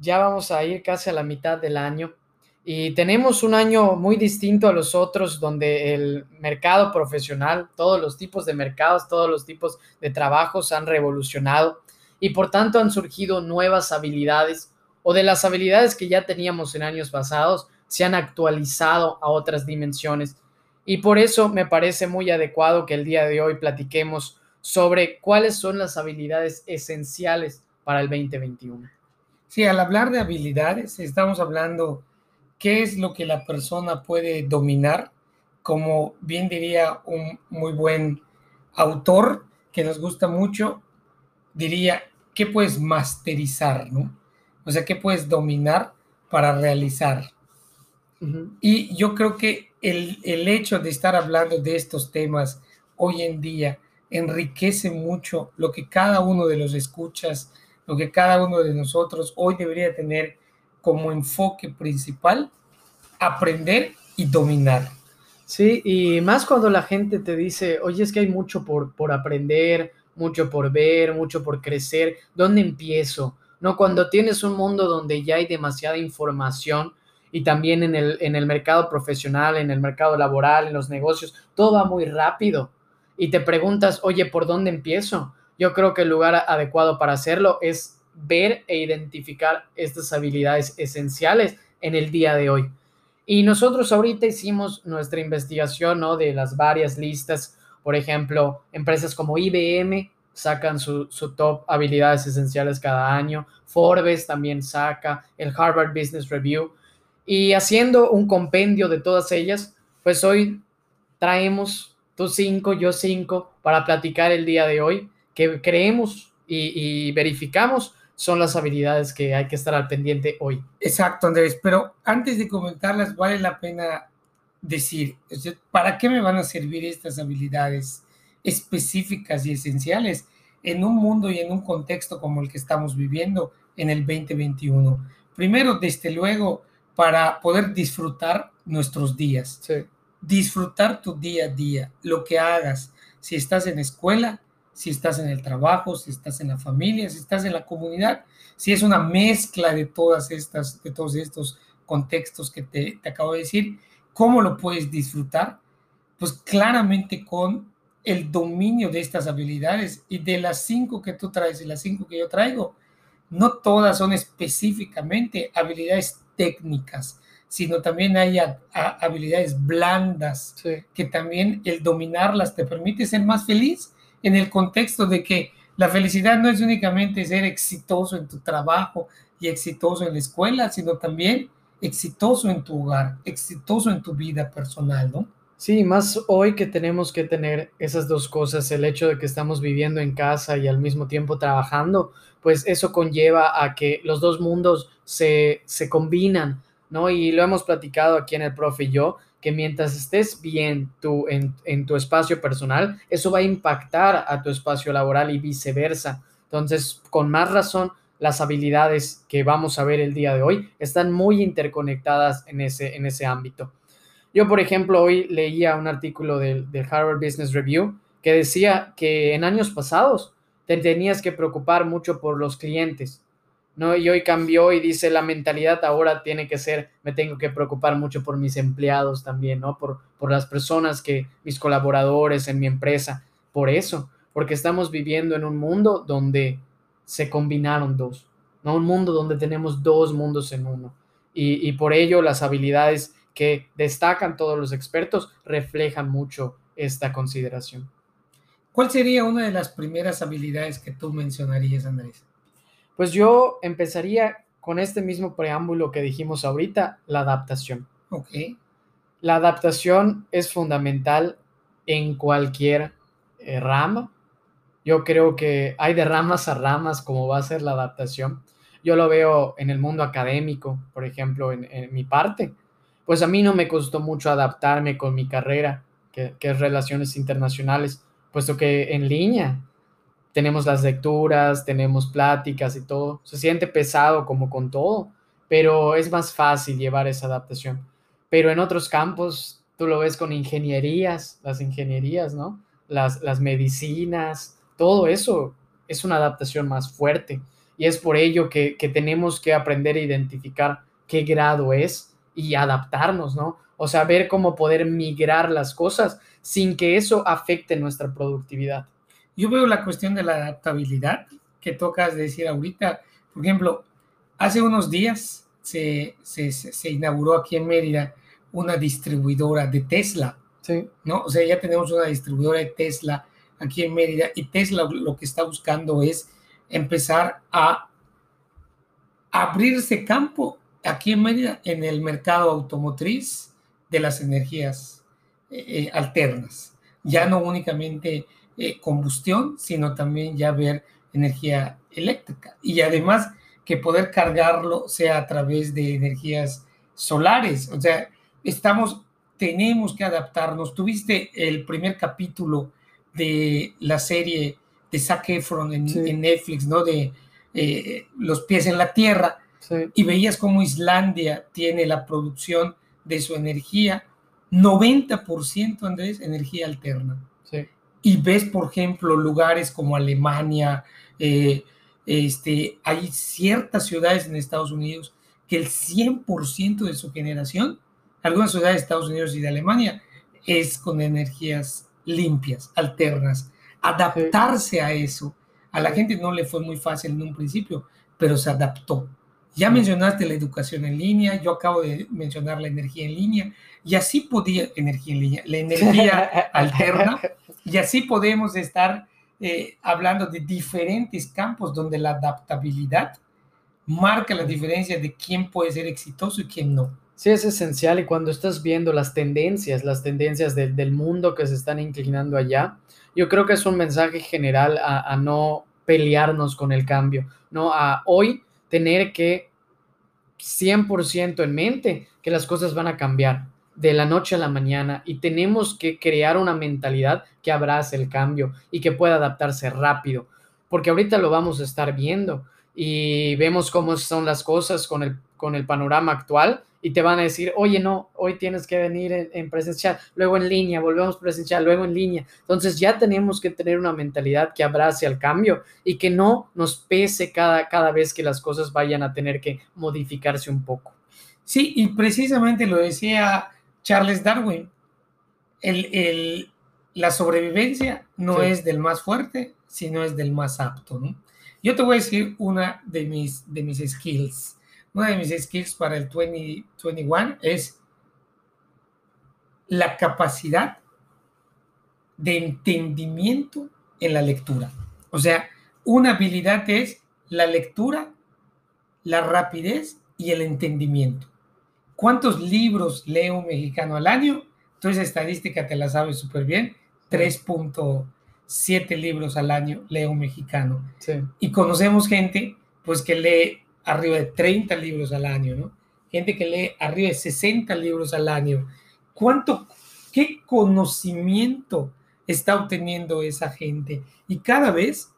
ya vamos a ir casi a la mitad del año y tenemos un año muy distinto a los otros donde el mercado profesional, todos los tipos de mercados, todos los tipos de trabajos han revolucionado y por tanto han surgido nuevas habilidades o de las habilidades que ya teníamos en años pasados se han actualizado a otras dimensiones. Y por eso me parece muy adecuado que el día de hoy platiquemos sobre cuáles son las habilidades esenciales para el 2021. Sí, al hablar de habilidades, estamos hablando qué es lo que la persona puede dominar, como bien diría un muy buen autor que nos gusta mucho, diría, ¿qué puedes masterizar, no? O sea, ¿qué puedes dominar para realizar? Y yo creo que el, el hecho de estar hablando de estos temas hoy en día enriquece mucho lo que cada uno de los escuchas lo que cada uno de nosotros hoy debería tener como enfoque principal, aprender y dominar. Sí, y más cuando la gente te dice, oye, es que hay mucho por, por aprender, mucho por ver, mucho por crecer, ¿dónde empiezo? No, cuando tienes un mundo donde ya hay demasiada información y también en el, en el mercado profesional, en el mercado laboral, en los negocios, todo va muy rápido. Y te preguntas, oye, ¿por dónde empiezo? Yo creo que el lugar adecuado para hacerlo es ver e identificar estas habilidades esenciales en el día de hoy. Y nosotros ahorita hicimos nuestra investigación ¿no? de las varias listas. Por ejemplo, empresas como IBM sacan su, su, top habilidades esenciales cada año. Forbes también saca el Harvard Business Review. Y haciendo un compendio de todas ellas, pues hoy traemos tú cinco, yo cinco, para platicar el día de hoy que creemos y, verificamos son las habilidades que hay que estar al pendiente hoy. Exacto, Andrés, pero antes de comentarlas, vale la pena decir, ¿para qué me van a servir estas habilidades específicas y esenciales en un mundo y en un contexto como el que estamos viviendo en el 2021? Primero, desde luego, para poder disfrutar nuestros días. Disfrutar tu día a día, lo que hagas. Si estás en escuela, si estás en el trabajo, si estás en la familia, si estás en la comunidad, si es una mezcla de todas estas, de todos estos contextos que te, te acabo de decir, ¿cómo lo puedes disfrutar? Pues claramente con el dominio de estas habilidades y de las cinco que tú traes y las cinco que yo traigo, no todas son específicamente habilidades técnicas, sino también hay habilidades blandas que también el dominarlas te permite ser más feliz en el contexto de que la felicidad no es únicamente ser exitoso en tu trabajo y exitoso en la escuela, sino también exitoso en tu hogar, exitoso en tu vida personal, ¿no? Sí, más hoy que tenemos que tener esas dos cosas, el hecho de que estamos viviendo en casa y al mismo tiempo trabajando, pues eso conlleva a que los dos mundos se, se combinan, ¿no? Y lo hemos platicado aquí en el profe y yo, que mientras estés bien en, tu espacio personal, eso va a impactar a tu espacio laboral y viceversa. Entonces, con más razón, las habilidades que vamos a ver el día de hoy están muy interconectadas en ese, en ese ámbito. Yo, por ejemplo, hoy leía un artículo del, del Harvard Business Review que decía que en años pasados te tenías que preocupar mucho por los clientes, ¿no? Y hoy cambió y dice la mentalidad ahora tiene que ser, me tengo que preocupar mucho por mis empleados también, ¿no? Por, por las personas que, mis colaboradores en mi empresa, por eso, porque estamos viviendo en un mundo donde se combinaron dos, ¿no? Un mundo donde tenemos dos mundos en uno. Y, y por ello las habilidades que destacan todos los expertos reflejan mucho esta consideración. ¿Cuál sería una de las primeras habilidades que tú mencionarías, Andrés? Pues yo empezaría con este mismo preámbulo que dijimos ahorita, la adaptación. Ok. La adaptación es fundamental en cualquier eh, rama. Yo creo que hay de ramas a ramas como va a ser la adaptación. yo lo veo en el mundo académico, por ejemplo, en, mi parte, pues a mí no me costó mucho adaptarme con mi carrera, que, que es relaciones internacionales, puesto que en línea tenemos las lecturas, tenemos pláticas y todo. Se siente pesado como con todo, pero es más fácil llevar esa adaptación. Pero en otros campos, tú lo ves con ingenierías, las ingenierías, ¿no? Las, las medicinas, todo eso es una adaptación más fuerte. Y es por ello que, que tenemos que aprender a identificar qué grado es y adaptarnos, ¿no? O sea, ver cómo poder migrar las cosas sin que eso afecte nuestra productividad. Yo veo la cuestión de la adaptabilidad que tocas decir ahorita. Por ejemplo, hace unos días se, se, inauguró aquí en Mérida una distribuidora de Tesla. Sí. ¿no? O sea, ya tenemos una distribuidora de Tesla aquí en Mérida y Tesla lo que está buscando es empezar a abrirse campo aquí en Mérida en el mercado automotriz de las energías eh, eh, alternas. Ya no únicamente eh, combustión, sino también ya ver energía eléctrica. Y además que poder cargarlo sea a través de energías solares. O sea, estamos, tenemos que adaptarnos. Tuviste el primer capítulo de la serie de Zac Efron en, Netflix, ¿no? De eh, Los pies en la tierra. Y veías cómo Islandia tiene la producción de su energía, 90%, Andrés, energía alterna y ves, por ejemplo, lugares como Alemania, eh, este, hay ciertas ciudades en Estados Unidos que el 100% de su generación, algunas ciudades de Estados Unidos y de Alemania, es con energías limpias, alternas. Adaptarse a eso, a la gente no le fue muy fácil en un principio, pero se adaptó. Ya mencionaste la educación en línea, yo acabo de mencionar la energía en línea, y así podía, energía en línea, la energía alterna, y así podemos estar eh, hablando de diferentes campos donde la adaptabilidad marca la diferencia de quién puede ser exitoso y quién no. Sí, es esencial y cuando estás viendo las tendencias, las tendencias del mundo que se están inclinando allá, yo creo que es un mensaje general a, a no pelearnos con el cambio, ¿no? A hoy tener que 100% en mente que las cosas van a cambiar de la noche a la mañana y tenemos que crear una mentalidad que abrace el cambio y que pueda adaptarse rápido, porque ahorita lo vamos a estar viendo y vemos cómo son las cosas con el, con el panorama actual y te van a decir, oye, no, hoy tienes que venir en, presencial, luego en línea, volvemos presencial, luego en línea. Entonces ya tenemos que tener una mentalidad que abrace al cambio y que no nos pese cada, cada vez que las cosas vayan a tener que modificarse un poco. Sí, y precisamente lo decía Charles Darwin, el, la sobrevivencia no es del más fuerte, sino es del más apto. Yo te voy a decir una de mis, de mis skills una de mis skills para el 2021 es la capacidad de entendimiento en la lectura. O sea, una habilidad es la lectura, la rapidez y el entendimiento. ¿Cuántos libros lee un mexicano al año? Entonces, estadística te la sabes súper bien. 3.7 libros al año lee un mexicano. Y conocemos gente pues que lee arriba de 30 libros al año, ¿no? Gente que lee arriba de 60 libros al año. ¿Cuánto, qué conocimiento está obteniendo esa gente? Y cada vez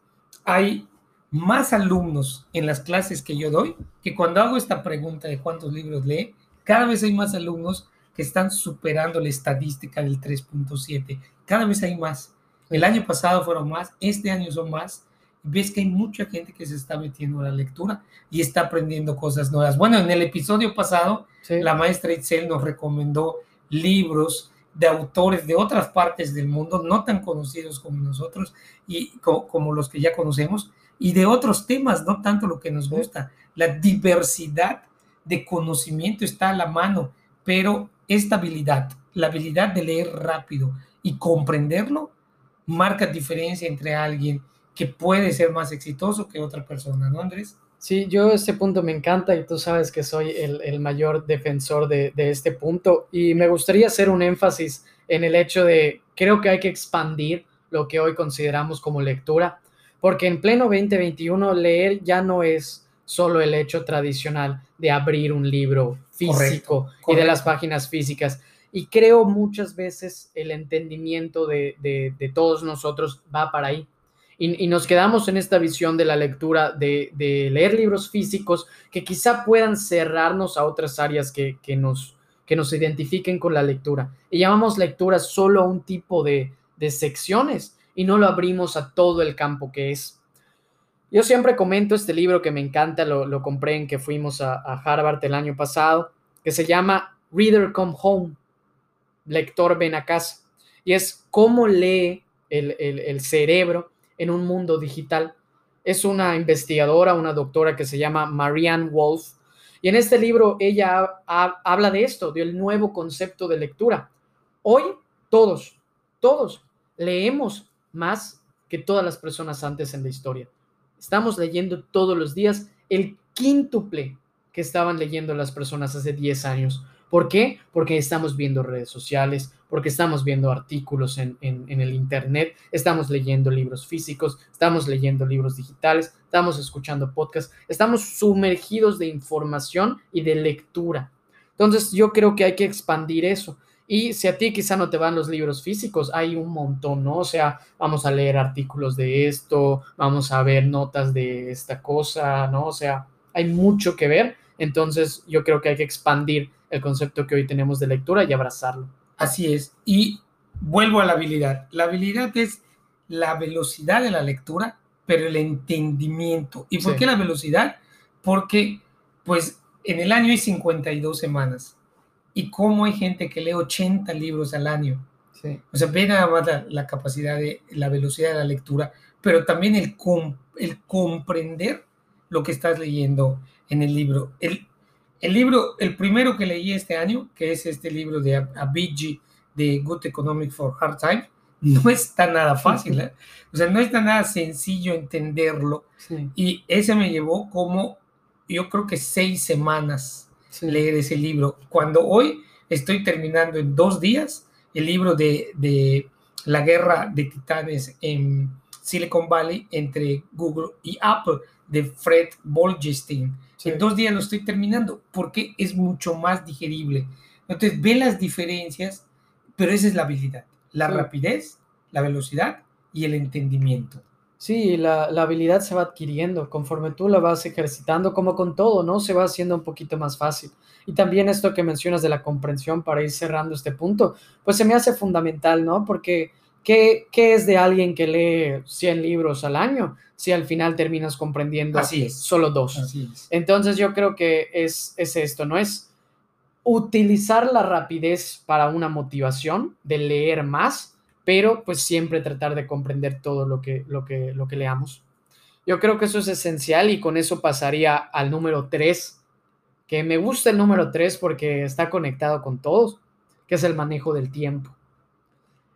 hay más alumnos en las clases que yo doy, que cuando hago esta pregunta de cuántos libros lee, cada vez hay más alumnos que están superando la estadística del 3.7. Cada vez hay más. El año pasado fueron más, este año son más, ves que hay mucha gente que se está metiendo a la lectura y está aprendiendo cosas nuevas. Bueno, en el episodio pasado, la maestra Itzel nos recomendó libros de autores de otras partes del mundo, no tan conocidos como nosotros y como los que ya conocemos, y de otros temas, no tanto lo que nos gusta. La diversidad de conocimiento está a la mano, pero esta habilidad, la habilidad de leer rápido y comprenderlo, marca diferencia entre alguien que puede ser más exitoso que otra persona, ¿no, Andrés? Sí, yo este punto me encanta y tú sabes que soy el, mayor defensor de, este punto y me gustaría hacer un énfasis en el hecho de, creo que hay que expandir lo que hoy consideramos como lectura, porque en pleno 2021 leer ya no es solo el hecho tradicional de abrir un libro físico y de las páginas físicas. Y creo muchas veces el entendimiento de, de, todos nosotros va para ahí. Y, nos quedamos en esta visión de la lectura, de, de, leer libros físicos que quizá puedan cerrarnos a otras áreas que, que, nos, que nos identifiquen con la lectura. Y llamamos lectura solo a un tipo de, de secciones y no lo abrimos a todo el campo que es. Yo siempre comento este libro que me encanta, lo, compré en que fuimos a, Harvard el año pasado, que se llama Reader Come Home lector ven a casa. Y es cómo lee el, cerebro en un mundo digital. Es una investigadora, una doctora que se llama Marianne Wolf. Y en este libro ella habla de esto, del nuevo concepto de lectura. Hoy todos, todos leemos más que todas las personas antes en la historia. Estamos leyendo todos los días el quíntuple que estaban leyendo las personas hace 10 años. ¿Por qué? Porque estamos viendo redes sociales, porque estamos viendo artículos en, el Internet, estamos leyendo libros físicos, estamos leyendo libros digitales, estamos escuchando podcasts, estamos sumergidos de información y de lectura. Entonces yo creo que hay que expandir eso. Y si a ti quizá no te van los libros físicos, hay un montón, ¿no? O sea, vamos a leer artículos de esto, vamos a ver notas de esta cosa, ¿no? O sea, hay mucho que ver. Entonces yo creo que hay que expandir el concepto que hoy tenemos de lectura y abrazarlo. Así es. Y vuelvo a la habilidad. La habilidad es la velocidad de la lectura, pero el entendimiento. ¿Y por qué la velocidad? Porque, pues, en el año hay 52 semanas. ¿Y cómo hay gente que lee 80 libros al año? O sea, ve nada más la, capacidad de la velocidad de la lectura, pero también el, el comprender lo que estás leyendo en el libro. El, el libro, el primero que leí este año, que es este libro de Abidji de Good Economic for Hard Times, no está nada fácil, ¿eh? o sea, no está nada sencillo entenderlo. Y ese me llevó como, yo creo que seis semanas leer ese libro, cuando hoy estoy terminando en dos días el libro de, de la guerra de titanes en Silicon Valley entre Google y Apple de Fred Bolgestein en dos días lo estoy terminando porque es mucho más digerible. Entonces, ve las diferencias, pero esa es la habilidad, la rapidez, la velocidad y el entendimiento. Sí, la, la, habilidad se va adquiriendo conforme tú la vas ejercitando, como con todo, ¿no? Se va haciendo un poquito más fácil. Y también esto que mencionas de la comprensión para ir cerrando este punto, pues se me hace fundamental, ¿no? Porque ¿qué, qué es de alguien que lee 100 libros al año? si al final terminas comprendiendo solo dos. Entonces yo creo que es, es esto, ¿no? Es utilizar la rapidez para una motivación de leer más, pero pues siempre tratar de comprender todo lo que, lo que, lo que leamos. Yo creo que eso es esencial y con eso pasaría al número tres, que me gusta el número tres porque está conectado con todos, que es el manejo del tiempo.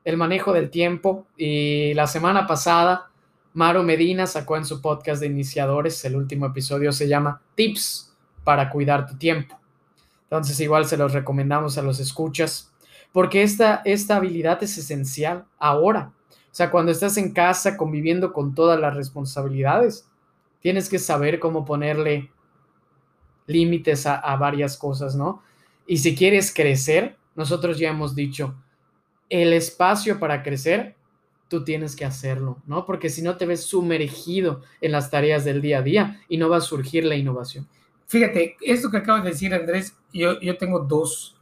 El manejo del tiempo y la semana pasada Maro Medina sacó en su podcast de iniciadores, el último episodio se llama Tips para cuidar tu tiempo. Entonces igual se los recomendamos a los escuchas, porque esta, esta habilidad es esencial ahora. O sea, cuando estás en casa conviviendo con todas las responsabilidades, tienes que saber cómo ponerle límites a, a varias cosas, ¿no? Y si quieres crecer, nosotros ya hemos dicho, el espacio para crecer tú tienes que hacerlo, ¿no? Porque si no te ves sumergido en las tareas del día a día y no va a surgir la innovación. Fíjate, esto que acabas de decir, Andrés, yo, yo tengo dos,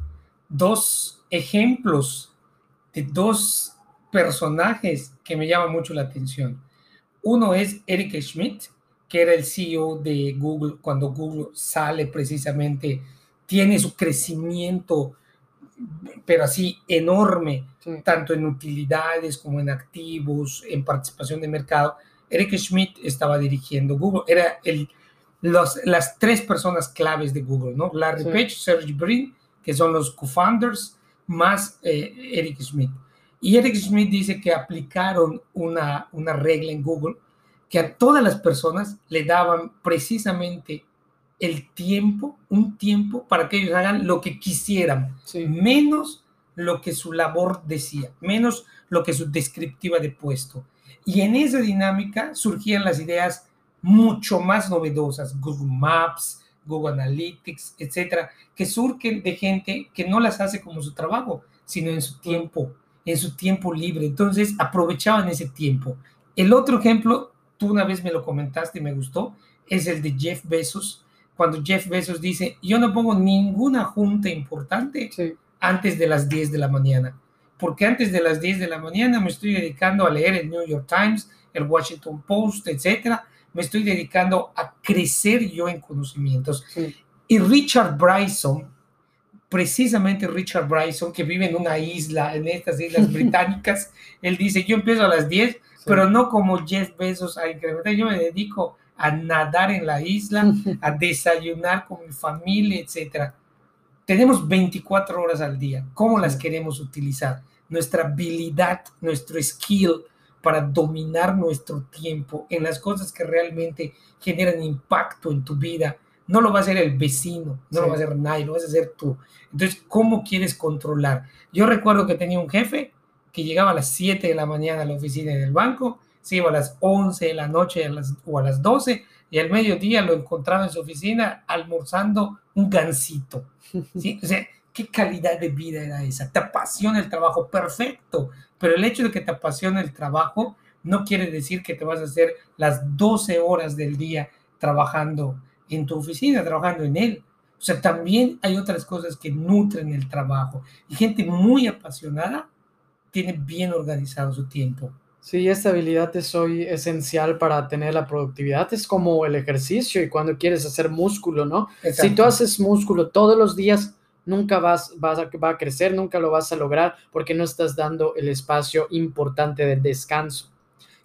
dos ejemplos de dos personajes que me llaman mucho la atención. Uno es Eric Schmidt, que era el CEO de Google cuando Google sale precisamente, tiene su crecimiento pero así enorme, tanto en utilidades como en activos, en participación de mercado. Eric Schmidt estaba dirigiendo Google, era el, los, las tres personas claves de Google, ¿no? Larry Page, Sergey Brin, que son los co-founders, más eh, Eric Schmidt. Y Eric Schmidt dice que aplicaron una, una regla en Google que a todas las personas le daban precisamente el tiempo, un tiempo para que ellos hagan lo que quisieran, menos lo que su labor decía, menos lo que su descriptiva de puesto. Y en esa dinámica surgían las ideas mucho más novedosas, Google Maps, Google Analytics, etcétera, que surgen de gente que no las hace como su trabajo, sino en su tiempo, en su tiempo libre. Entonces aprovechaban ese tiempo. El otro ejemplo, tú una vez me lo comentaste y me gustó, es el de Jeff Bezos, cuando Jeff Bezos dice, yo no pongo ninguna junta importante antes de las 10 de la mañana, porque antes de las 10 de la mañana me estoy dedicando a leer el New York Times, el Washington Post, etcétera, me estoy dedicando a crecer yo en conocimientos. Y Richard Bryson, precisamente Richard Bryson, que vive en una isla, en estas islas británicas, él dice, yo empiezo a las 10, pero no como Jeff Bezos a incrementar, yo me dedico a nadar en la isla, a desayunar con mi familia, etc. Tenemos 24 horas al día. ¿Cómo las queremos utilizar? Nuestra habilidad, nuestro skill, para dominar nuestro tiempo en las cosas que realmente generan impacto en tu vida. No lo va a hacer el vecino, no lo va a hacer nadie, lo vas a hacer tú. Entonces, ¿cómo quieres controlar? Yo recuerdo que tenía un jefe que llegaba a las 7 de la mañana a la oficina del banco, se iba a las 11 de la noche o a las 12 y al mediodía lo encontraba en su oficina almorzando un gansito. ¿sí? O sea, ¿qué calidad de vida era esa? Te apasiona el trabajo, perfecto, pero el hecho de que te apasione el trabajo no quiere decir que te vas a hacer las 12 horas del día trabajando en tu oficina, trabajando en él. O sea, también hay otras cosas que nutren el trabajo. Y gente muy apasionada tiene bien organizado su tiempo. Sí, esta habilidad es hoy esencial para tener la productividad. Es como el ejercicio y cuando quieres hacer músculo, ¿no? Si tú haces músculo todos los días, nunca vas, vas a, va a crecer, nunca lo vas a lograr porque no estás dando el espacio importante del descanso.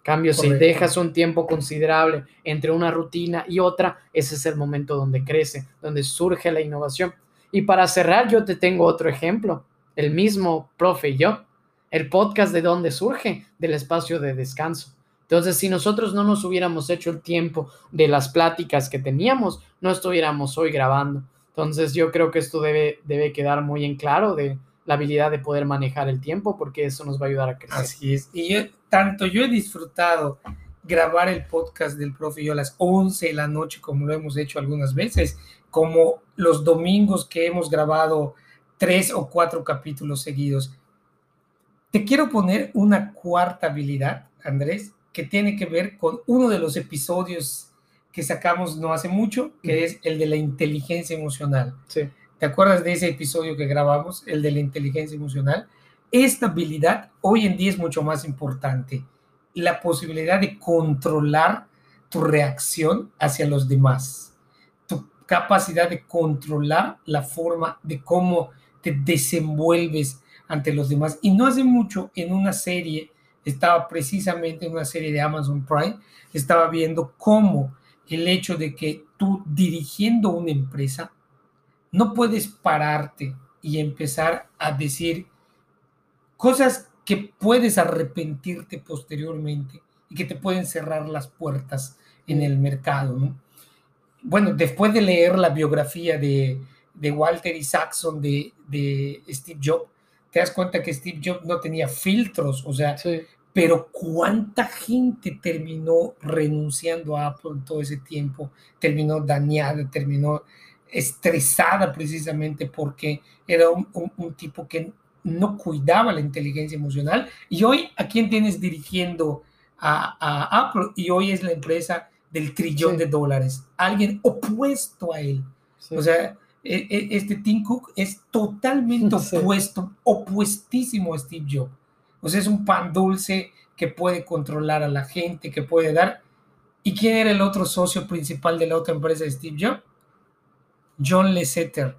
Cambio, si dejas un tiempo considerable entre una rutina y otra, ese es el momento donde crece, donde surge la innovación. Y para cerrar, yo te tengo otro ejemplo, el mismo profe y yo, el podcast de dónde surge, del espacio de descanso. Entonces, si nosotros no nos hubiéramos hecho el tiempo de las pláticas que teníamos, no estuviéramos hoy grabando. Entonces yo creo que esto debe, debe quedar muy en claro de la habilidad de poder manejar el tiempo porque eso nos va a ayudar a crecer. Así es. Y yo, tanto yo he disfrutado grabar el podcast del profe yo a las 11 de la noche, como lo hemos hecho algunas veces, como los domingos que hemos grabado tres o cuatro capítulos seguidos. Te quiero poner una cuarta habilidad, Andrés, que tiene que ver con uno de los episodios que sacamos no hace mucho, que es el de la inteligencia emocional. Sí. ¿Te acuerdas de ese episodio que grabamos, el de la inteligencia emocional? Esta habilidad hoy en día es mucho más importante. La posibilidad de controlar tu reacción hacia los demás, tu capacidad de controlar la forma de cómo te desenvuelves ante los demás. Y no hace mucho en una serie, estaba precisamente en una serie de Amazon Prime, estaba viendo cómo el hecho de que tú dirigiendo una empresa no puedes pararte y empezar a decir cosas que puedes arrepentirte posteriormente y que te pueden cerrar las puertas en el mercado. Bueno, después de leer la biografía de, Walter Isaacson de, de Steve Jobs, te das cuenta que Steve Jobs no tenía filtros, o sea, pero cuánta gente terminó renunciando a Apple en todo ese tiempo, terminó dañada, terminó estresada precisamente porque era un, tipo que no cuidaba la inteligencia emocional. Y hoy, ¿a quién tienes dirigiendo a, Apple? Y hoy es la empresa del trillón de dólares, alguien opuesto a él. O sea, e, e, este Tim Cook es totalmente opuesto, opuestísimo a Steve Jobs. O sea, es un pan dulce que puede controlar a la gente, que puede dar. ¿Y quién era el otro socio principal de la otra empresa de Steve Jobs? John Lasseter.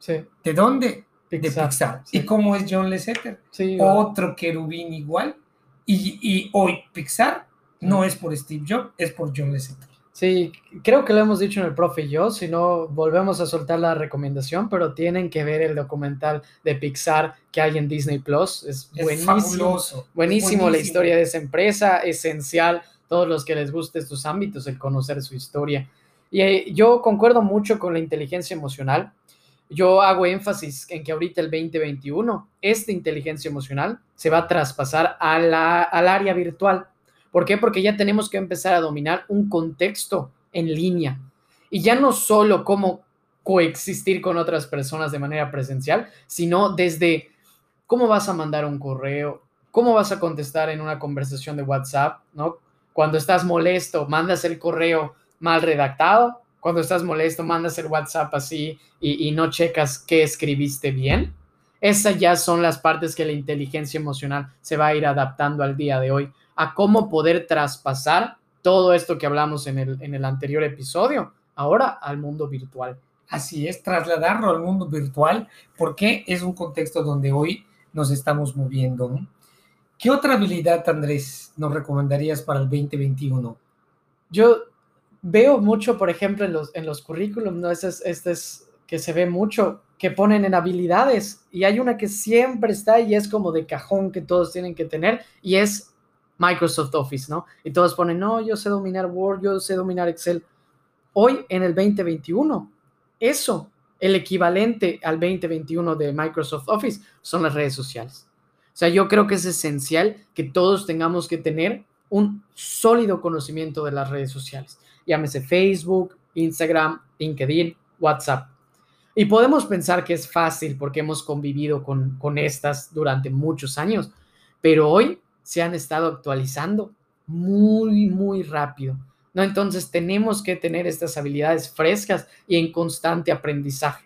Sí. ¿De dónde? de Pixar. ¿Y cómo es John Lasseter? Sí, otro querubín igual. Y, y hoy Pixar no es por Steve Jobs, es por John Lasseter. Sí, creo que lo hemos dicho en el profe y yo, si no volvemos a soltar la recomendación, pero tienen que ver el documental de Pixar que hay en Disney Plus. Es, buenísimo, buenísimo, la historia de esa empresa, esencial, todos los que les guste estos ámbitos, el conocer su historia. Y eh, yo concuerdo mucho con la inteligencia emocional. Yo hago énfasis en que ahorita el 2021, esta inteligencia emocional se va a traspasar a la, al área virtual ¿Por qué? Porque ya tenemos que empezar a dominar un contexto en línea. Y ya no solo cómo coexistir con otras personas de manera presencial, sino desde cómo vas a mandar un correo, cómo vas a contestar en una conversación de WhatsApp, ¿no? Cuando estás molesto, mandas el correo mal redactado, cuando estás molesto, mandas el WhatsApp así y, no checas qué escribiste bien. Esas ya son las partes que la inteligencia emocional se va a ir adaptando al día de hoy, a cómo poder traspasar todo esto que hablamos en el, en el anterior episodio, ahora al mundo virtual. Así es, trasladarlo al mundo virtual, porque es un contexto donde hoy nos estamos moviendo. ¿Qué otra habilidad, Andrés, nos recomendarías para el 2021? Yo veo mucho, por ejemplo, en los, en los currículums, ¿no? Este es, este es que se ve mucho, que ponen en habilidades y hay una que siempre está y es como de cajón que todos tienen que tener y es Microsoft Office, ¿no? Y todos ponen, no, yo sé dominar Word, yo sé dominar Excel. Hoy, en el 2021, eso, el equivalente al 2021 de Microsoft Office, son las redes sociales. O sea, yo creo que es esencial que todos tengamos que tener un sólido conocimiento de las redes sociales llámese Facebook, Instagram, LinkedIn, WhatsApp. Y podemos pensar que es fácil porque hemos convivido con, con estas durante muchos años, pero hoy se han estado actualizando muy, muy rápido. ¿no? Entonces tenemos que tener estas habilidades frescas y en constante aprendizaje.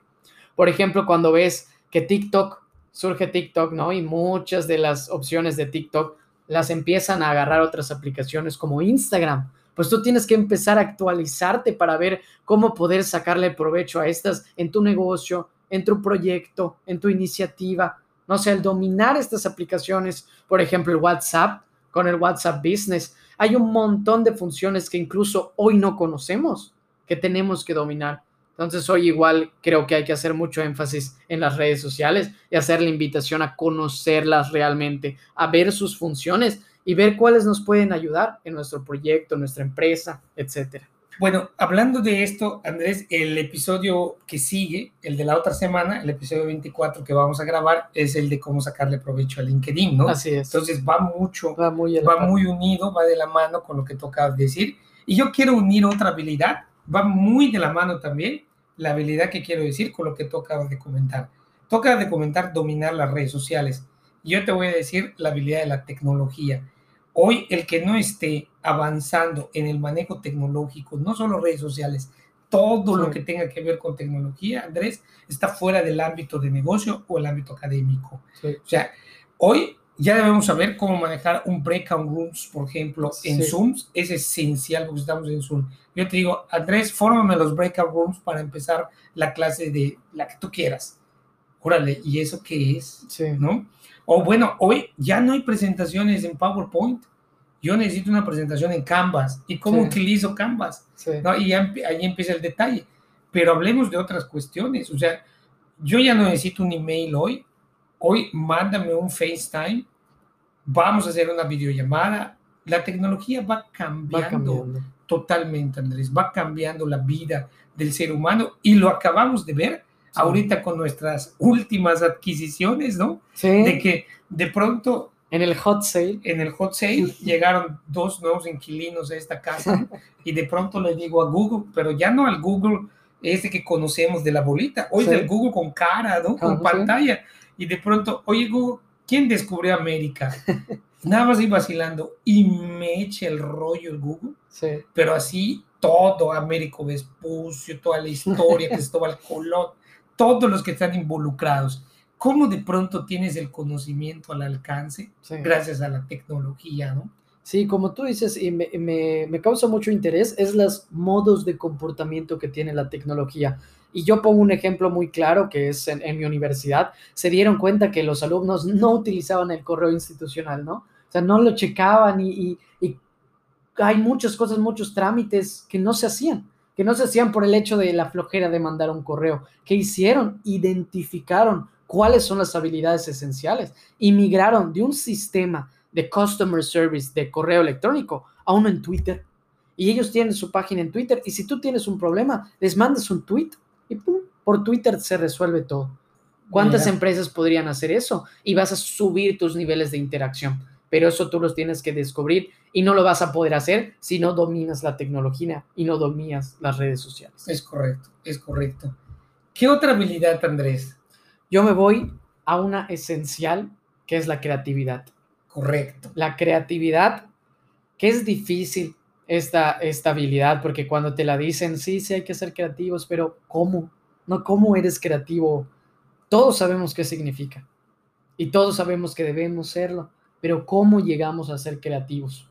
Por ejemplo, cuando ves que TikTok, surge TikTok, ¿no? Y muchas de las opciones de TikTok las empiezan a agarrar otras aplicaciones como Instagram pues tú tienes que empezar a actualizarte para ver cómo poder sacarle provecho a estas en tu negocio, en tu proyecto, en tu iniciativa. No sé, el dominar estas aplicaciones, por ejemplo, el WhatsApp con el WhatsApp Business. Hay un montón de funciones que incluso hoy no conocemos, que tenemos que dominar. Entonces hoy igual creo que hay que hacer mucho énfasis en las redes sociales y hacer la invitación a conocerlas realmente, a ver sus funciones y ver cuáles nos pueden ayudar en nuestro proyecto, nuestra empresa, etcétera. Bueno, hablando de esto, Andrés, el episodio que sigue, el de la otra semana, el episodio 24 que vamos a grabar, es el de cómo sacarle provecho a LinkedIn, ¿no? Así es. Entonces va mucho, va muy, va muy unido, va de la mano con lo que toca decir. Y yo quiero unir otra habilidad, va muy de la mano también, la habilidad que quiero decir con lo que toca de comentar. Toca de comentar dominar las redes sociales. Yo te voy a decir la habilidad de la tecnología. Hoy el que no esté avanzando en el manejo tecnológico, no solo redes sociales, todo lo que tenga que ver con tecnología, Andrés, está fuera del ámbito de negocio o el ámbito académico. O sea, hoy ya debemos saber cómo manejar un breakout rooms, por ejemplo, en Zoom. Es esencial porque estamos en Zoom. Yo te digo, Andrés, fórmame los breakout rooms para empezar la clase de la que tú quieras. Órale, ¿y eso qué es? Sí. ¿No? O bueno, hoy ya no hay presentaciones en PowerPoint. Yo necesito una presentación en Canvas. ¿Y cómo utilizo Canvas? ¿No? Y ahí empieza el detalle. Pero hablemos de otras cuestiones. O sea, yo ya no necesito un email hoy. Hoy mándame un FaceTime. Vamos a hacer una videollamada. La tecnología va cambiando, totalmente, Andrés. Va cambiando la vida del ser humano y lo acabamos de ver ahorita con nuestras últimas adquisiciones, ¿no? Sí. De que de pronto... En el hot sale. En el hot sale llegaron dos nuevos inquilinos a esta casa y de pronto le digo a Google, pero ya no al Google ese que conocemos de la bolita, hoy del Google con cara, ¿no? Con pantalla. Y de pronto, oye Google, ¿quién descubrió América? Nada más iba vacilando y me echa el rollo el Google, sí. pero así todo, Américo Vespucio, toda la historia, el Colón, todos los que están involucrados. ¿Cómo de pronto tienes el conocimiento al alcance gracias a la tecnología, no? Sí, como tú dices, y me, me, causa mucho interés, es los modos de comportamiento que tiene la tecnología. Y yo pongo un ejemplo muy claro que es en, mi universidad, se dieron cuenta que los alumnos no utilizaban el correo institucional, ¿no? O sea, no lo checaban y, y hay muchas cosas, muchos trámites que no se hacían que no se hacían por el hecho de la flojera de mandar un correo. ¿Qué hicieron? Identificaron cuáles son las habilidades esenciales y migraron de un sistema de customer service de correo electrónico a uno en Twitter. Y ellos tienen su página en Twitter y si tú tienes un problema, les mandas un tweet y ¡pum! por Twitter se resuelve todo. ¿Cuántas empresas podrían hacer eso? Y vas a subir tus niveles de interacción. pero eso tú los tienes que descubrir y no lo vas a poder hacer si no dominas la tecnología y no dominas las redes sociales. Es correcto, es correcto. ¿Qué otra habilidad, Andrés? Yo me voy a una esencial que es la creatividad. Correcto. La creatividad, que es difícil esta, esta habilidad, porque cuando te la dicen, sí, sí hay que ser creativos, pero ¿cómo? No, ¿cómo eres creativo? Todos sabemos qué significa y todos sabemos que debemos serlo, pero ¿cómo llegamos a ser creativos?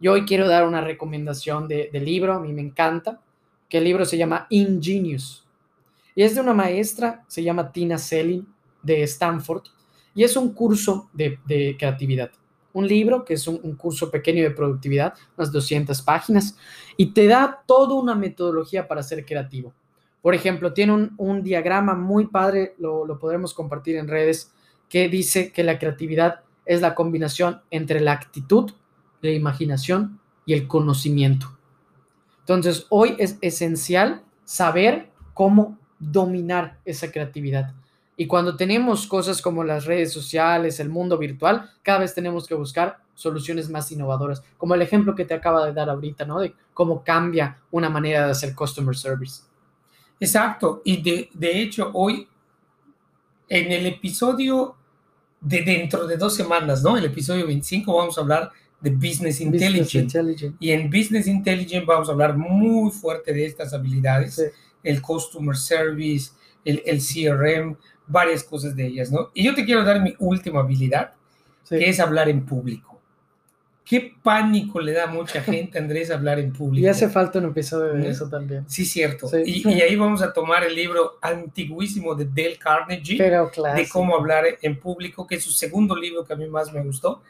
Yo hoy quiero dar una recomendación de, de libro, a mí me encanta, que el libro se llama Ingenious y es de una maestra, se llama Tina Selling de Stanford y es un curso de, creatividad. Un libro que es un, un, curso pequeño de productividad, unas 200 páginas, y te da toda una metodología para ser creativo. Por ejemplo, tiene un, un diagrama muy padre, lo, lo podremos compartir en redes, que dice que la creatividad es la combinación entre la actitud, la imaginación y el conocimiento. Entonces, hoy es esencial saber cómo dominar esa creatividad. Y cuando tenemos cosas como las redes sociales, el mundo virtual, cada vez tenemos que buscar soluciones más innovadoras, como el ejemplo que te acaba de dar ahorita, ¿no? De cómo cambia una manera de hacer customer service. Exacto. Y de, de hecho, hoy, en el episodio de dentro de dos semanas, ¿no? El episodio 25 vamos a hablar de Business Intelligence. Business Intelligence. Y en Business Intelligence vamos a hablar muy fuerte de estas habilidades, sí. El Customer Service, el, el CRM, varias cosas de ellas, ¿no? Y yo te quiero dar mi última habilidad, sí. que es hablar en público. Qué pánico le da a mucha gente, Andrés, hablar en público. Y hace falta un episodio de eso también. Sí, cierto. Sí. Y, y, ahí vamos a tomar el libro antiguísimo de Dale Carnegie, Pero de cómo hablar en público, que es su segundo libro que a mí más me gustó.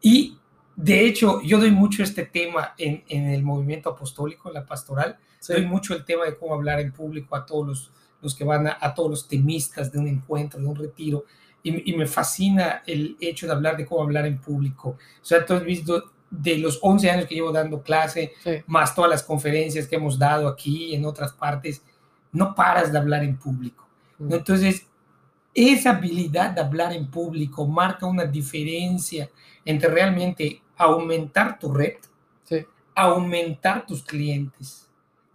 Y de hecho, yo doy mucho este tema en, en el movimiento apostólico, en la pastoral. Sí. Doy mucho el tema de cómo hablar en público a todos los, los que van a, a todos los temistas de un encuentro, de un retiro y, y, me fascina el hecho de hablar de cómo hablar en público. O sea, tú has visto de los 11 años que llevo dando clase, sí. más todas las conferencias que hemos dado aquí y en otras partes, no paras de hablar en público. Entonces, esa habilidad de hablar en público marca una diferencia entre realmente aumentar tu red, sí. aumentar tus clientes,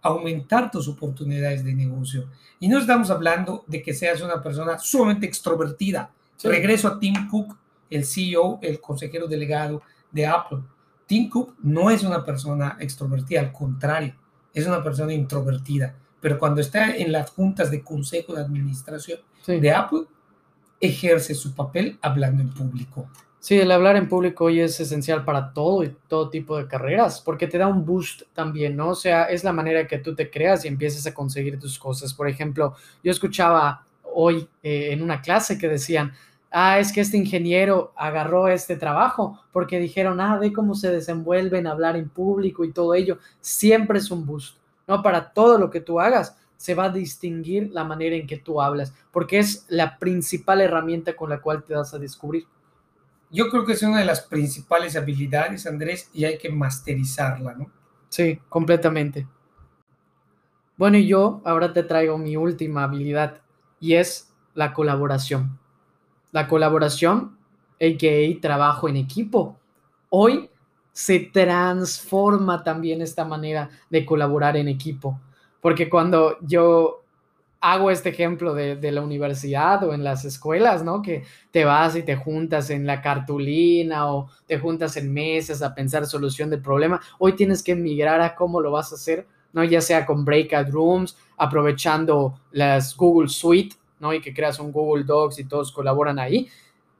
aumentar tus oportunidades de negocio. Y no estamos hablando de que seas una persona sumamente extrovertida. Sí. Regreso a Tim Cook, el CEO, el consejero delegado de Apple. Tim Cook no es una persona extrovertida, al contrario, es una persona introvertida. Pero cuando está en las juntas de consejo de administración sí. de Apple, ejerce su papel hablando en público. Sí, el hablar en público hoy es esencial para todo y todo tipo de carreras, porque te da un boost también, ¿no? O sea, es la manera que tú te creas y empieces a conseguir tus cosas. Por ejemplo, yo escuchaba hoy eh, en una clase que decían, ah, es que este ingeniero agarró este trabajo porque dijeron, ah, ve cómo se desenvuelven hablar en público y todo ello. Siempre es un boost, ¿no? Para todo lo que tú hagas se va a distinguir la manera en que tú hablas, porque es la principal herramienta con la cual te vas a descubrir. Yo creo que es una de las principales habilidades, Andrés, y hay que masterizarla, ¿no? Sí, completamente. Bueno, y yo ahora te traigo mi última habilidad y es la colaboración. La colaboración, a.k.a. trabajo en equipo. Hoy se transforma también esta manera de colaborar en equipo, porque cuando yo hago este ejemplo de, la universidad o en las escuelas, ¿no? Que te vas y te juntas en la cartulina o te juntas en mesas a pensar solución del problema. Hoy tienes que migrar a cómo lo vas a hacer, ¿no? Ya sea con breakout rooms, aprovechando las Google Suite, ¿no? Y que creas un Google Docs y todos colaboran ahí.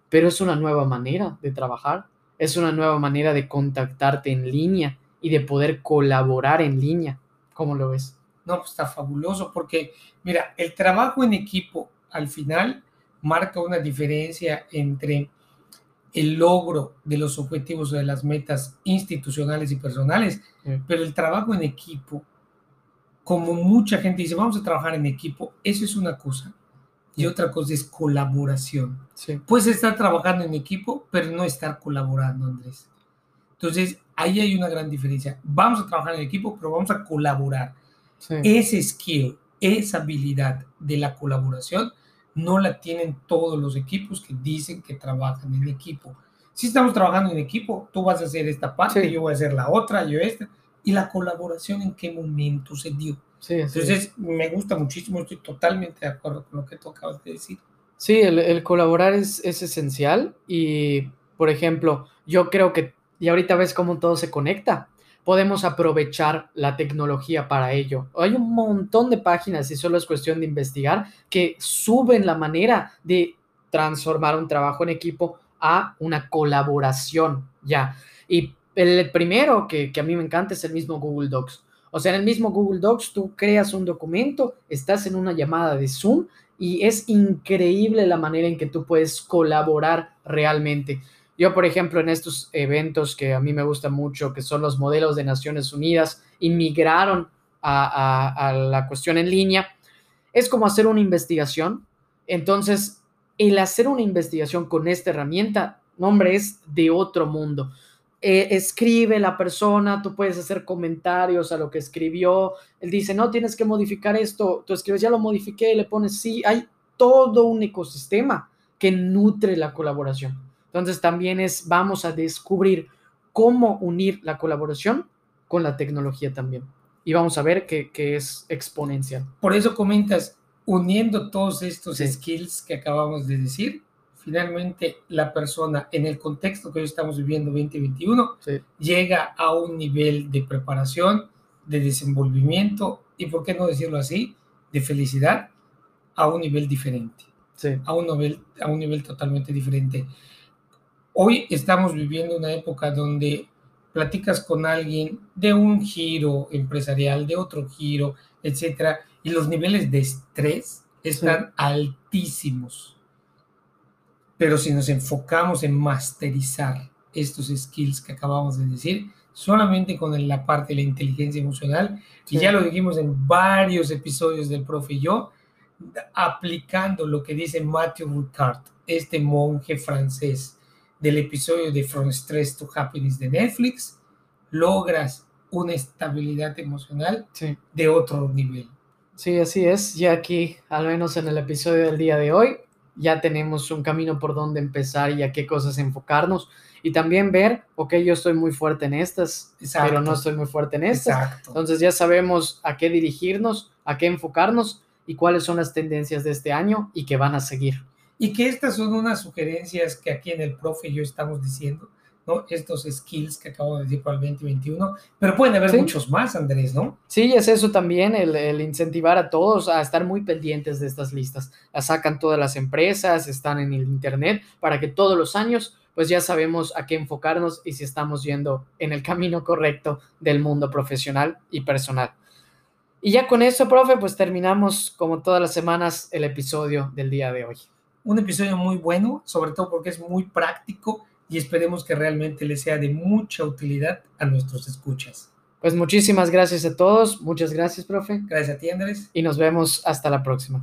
Pero es una nueva manera de trabajar, es una nueva manera de contactarte en línea y de poder colaborar en línea. ¿Cómo lo ves? No, pues está fabuloso porque, mira, el trabajo en equipo al final marca una diferencia entre el logro de los objetivos o de las metas institucionales y personales, sí. pero el trabajo en equipo, como mucha gente dice, vamos a trabajar en equipo, eso es una cosa. Y otra cosa es colaboración. Sí. Puedes estar trabajando en equipo, pero no estar colaborando, Andrés. Entonces, ahí hay una gran diferencia. Vamos a trabajar en equipo, pero vamos a colaborar Sí. Ese skill, esa habilidad de la colaboración, no la tienen todos los equipos que dicen que trabajan en equipo. Si estamos trabajando en equipo, tú vas a hacer esta parte, Sí. yo voy a hacer la otra, yo esta. ¿Y la colaboración en qué momento se dio? Sí. Entonces, me gusta muchísimo, estoy totalmente de acuerdo con lo que tú acabas de decir. Sí, el, el colaborar es, es esencial y, por ejemplo, yo creo que, y ahorita ves cómo todo se conecta, podemos aprovechar la tecnología para ello. Hay un montón de páginas y solo es cuestión de investigar que suben la manera de transformar un trabajo en equipo a una colaboración, ya. Y el primero que, que a mí me encanta es el mismo Google Docs. O sea, en el mismo Google Docs tú creas un documento, estás en una llamada de Zoom y es increíble la manera en que tú puedes colaborar realmente. Yo, por ejemplo, en estos eventos que a mí me gustan mucho, que son los modelos de Naciones Unidas, inmigraron a, la cuestión en línea, es como hacer una investigación. Entonces, el hacer una investigación con esta herramienta, hombre, es de otro mundo. Eh, escribe la persona, tú puedes hacer comentarios a lo que escribió. Él dice, no, tienes que modificar esto. Tú escribes, ya lo modifiqué, le pones sí. Hay todo un ecosistema que nutre la colaboración. Entonces también es, vamos a descubrir cómo unir la colaboración con la tecnología también. Y vamos a ver que, que es exponencial. Por eso comentas, uniendo todos estos Sí. skills que acabamos de decir, finalmente la persona en el contexto que hoy estamos viviendo 2021 Sí, llega a un nivel de preparación, de desenvolvimiento y, por qué no decirlo así, de felicidad a un nivel diferente, sí, a un nivel, a un nivel totalmente diferente. Hoy estamos viviendo una época donde platicas con alguien de un giro empresarial, de otro giro, etcétera, y los niveles de estrés están altísimos. Pero si nos enfocamos en masterizar estos skills que acabamos de decir, solamente con la parte de la inteligencia emocional, y Sí. ya lo dijimos en varios episodios del profe y yo, aplicando lo que dice Matthew Ricard, este monje francés del episodio de From Stress to Happiness de Netflix, logras una estabilidad emocional sí. de otro nivel. Sí, así es. Ya aquí, al menos en el episodio del día de hoy, ya tenemos un camino por donde empezar y a qué cosas enfocarnos. Y también ver, ok, yo estoy muy fuerte en estas, Exacto. pero no estoy muy fuerte en estas. Exacto. Entonces ya sabemos a qué dirigirnos, a qué enfocarnos y cuáles son las tendencias de este año y que van a seguir. Y que estas son unas sugerencias que aquí en el profe y yo estamos diciendo, ¿no? Estos skills que acabo de decir para el 2021, pero pueden haber Sí. muchos más, Andrés, ¿no? Sí, es eso también, el, el incentivar a todos a estar muy pendientes de estas listas. Las sacan todas las empresas, están en el Internet, para que todos los años pues ya sabemos a qué enfocarnos y si estamos yendo en el camino correcto del mundo profesional y personal. Y ya con eso, profe, pues terminamos como todas las semanas el episodio del día de hoy. Un episodio muy bueno, sobre todo porque es muy práctico y esperemos que realmente le sea de mucha utilidad a nuestros escuchas. Pues muchísimas gracias a todos, muchas gracias, profe, Gracias a ti, Andrés. y nos vemos hasta la próxima.